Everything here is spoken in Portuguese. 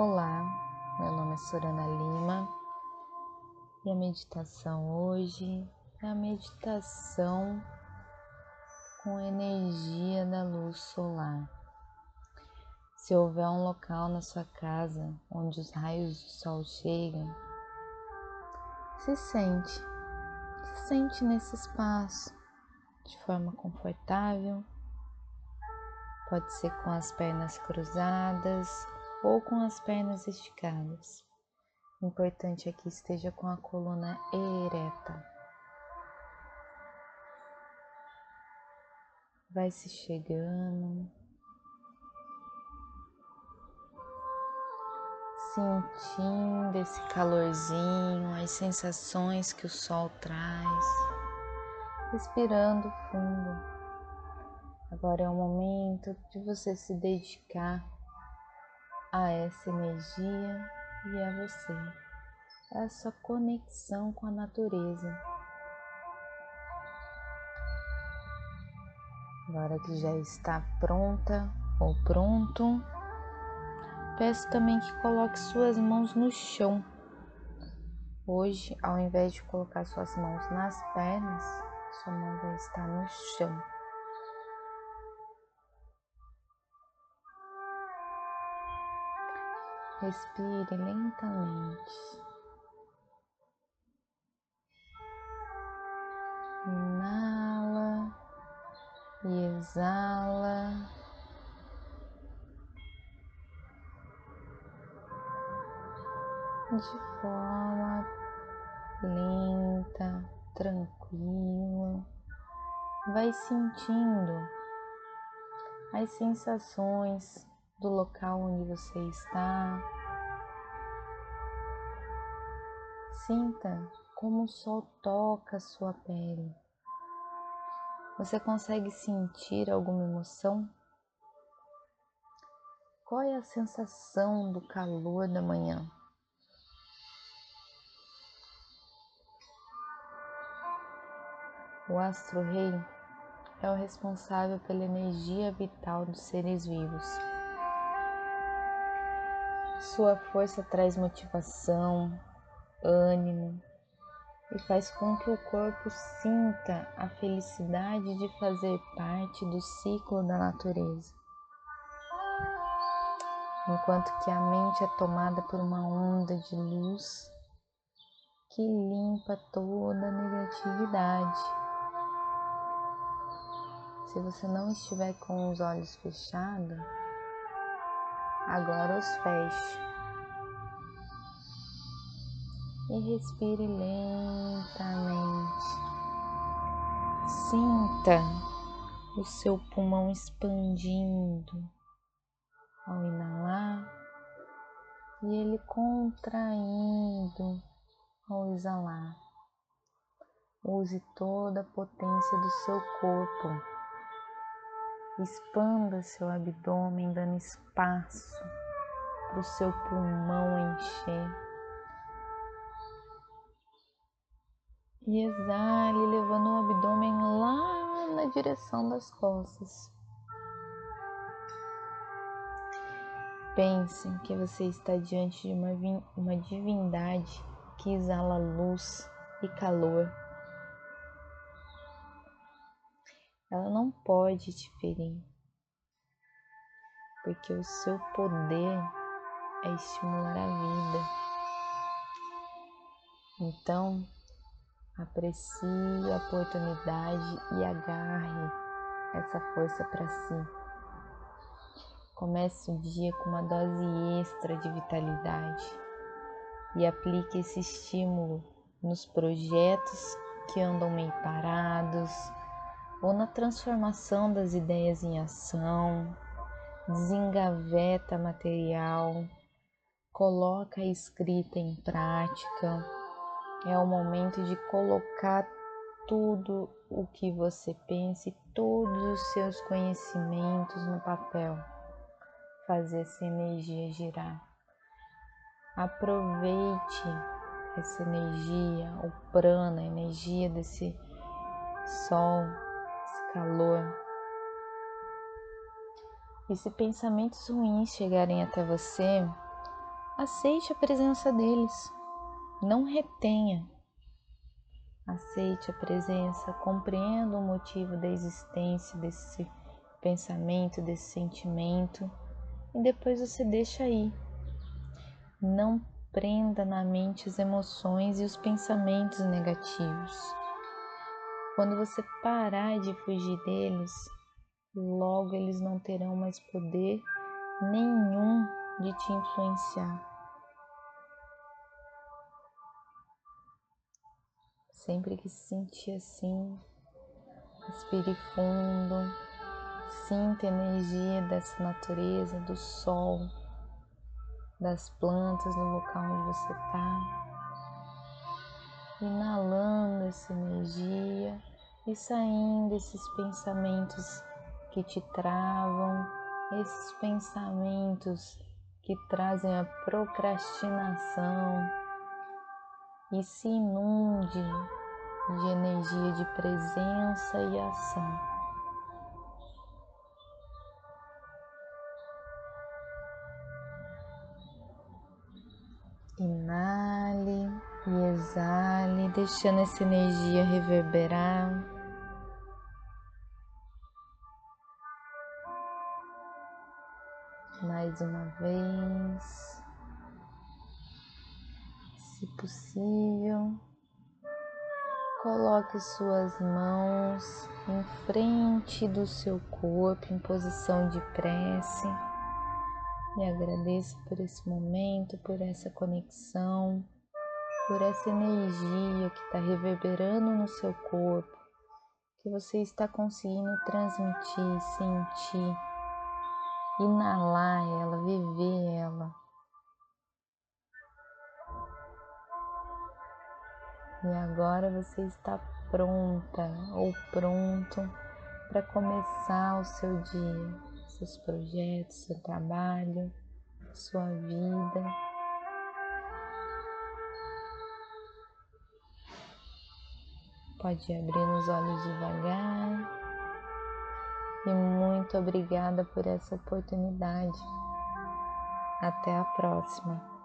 Olá, meu nome é Sorana Lima e a meditação hoje é a meditação com energia da luz solar. Se houver um local na sua casa onde os raios do sol chegam, se sente, se sente nesse espaço de forma confortável. Pode ser com as pernas cruzadas ou com as pernas esticadas. O importante é que esteja com a coluna ereta. Vai se chegando, sentindo esse calorzinho, as sensações que o sol traz, respirando fundo. Agora é o momento de você se dedicar a essa energia e a você, essa conexão com a natureza. Agora que já está pronta ou pronto, peço também que coloque suas mãos no chão. Hoje, ao invés de colocar suas mãos nas pernas, sua mão vai estar no chão. Respire lentamente. Inala e exala. De forma lenta, tranquila, vai sentindo as sensações do local onde você está. Sinta como o sol toca a sua pele. Você consegue sentir alguma emoção? Qual é a sensação do calor da manhã? O astro-rei é o responsável pela energia vital dos seres vivos. Sua força traz motivação, ânimo e faz com que o corpo sinta a felicidade de fazer parte do ciclo da natureza. Enquanto que a mente é tomada por uma onda de luz que limpa toda a negatividade. Se você não estiver com os olhos fechados, Agora os feche. E respire lentamente. Sinta o seu pulmão expandindo ao inalar e ele contraindo ao exalar. Use toda a potência do seu corpo Expanda seu abdômen, dando espaço para o seu pulmão encher. E exale, levando o abdômen lá na direção das costas. Pense que você está diante de uma, uma divindade que exala luz e calor. Pode te ferir, porque o seu poder é estimular a vida. Então, aprecie a oportunidade e agarre essa força para si. Comece o dia com uma dose extra de vitalidade e aplique esse estímulo nos projetos que andam meio parados, ou na transformação das ideias em ação, desengaveta material, coloca a escrita em prática. É o momento de colocar tudo o que você pensa e todos os seus conhecimentos no papel. Fazer essa energia girar. Aproveite essa energia, o prana, a energia desse sol calor. E se pensamentos ruins chegarem até você, aceite a presença deles, não retenha. Aceite a presença, compreenda o motivo da existência desse pensamento, desse sentimento e depois você deixa aí. Não prenda na mente as emoções e os pensamentos negativos. Quando você parar de fugir deles, logo eles não terão mais poder nenhum de te influenciar. Sempre que se sentir assim, respire fundo, sinta a energia dessa natureza, do sol, das plantas no local onde você está. Inalando essa energia e saindo esses pensamentos que te travam, esses pensamentos que trazem a procrastinação e se inunde de energia de presença e ação. Inale e exale, deixando essa energia reverberar. Mais uma vez. Se possível, coloque suas mãos em frente do seu corpo em posição de prece e agradeça por esse momento, por essa conexão, por essa energia que está reverberando no seu corpo, que você está conseguindo transmitir, sentir inalar ela, viver ela. E agora você está pronta ou pronto para começar o seu dia, seus projetos, seu trabalho, sua vida. Pode abrir os olhos devagar e muito obrigada por essa oportunidade. Até a próxima.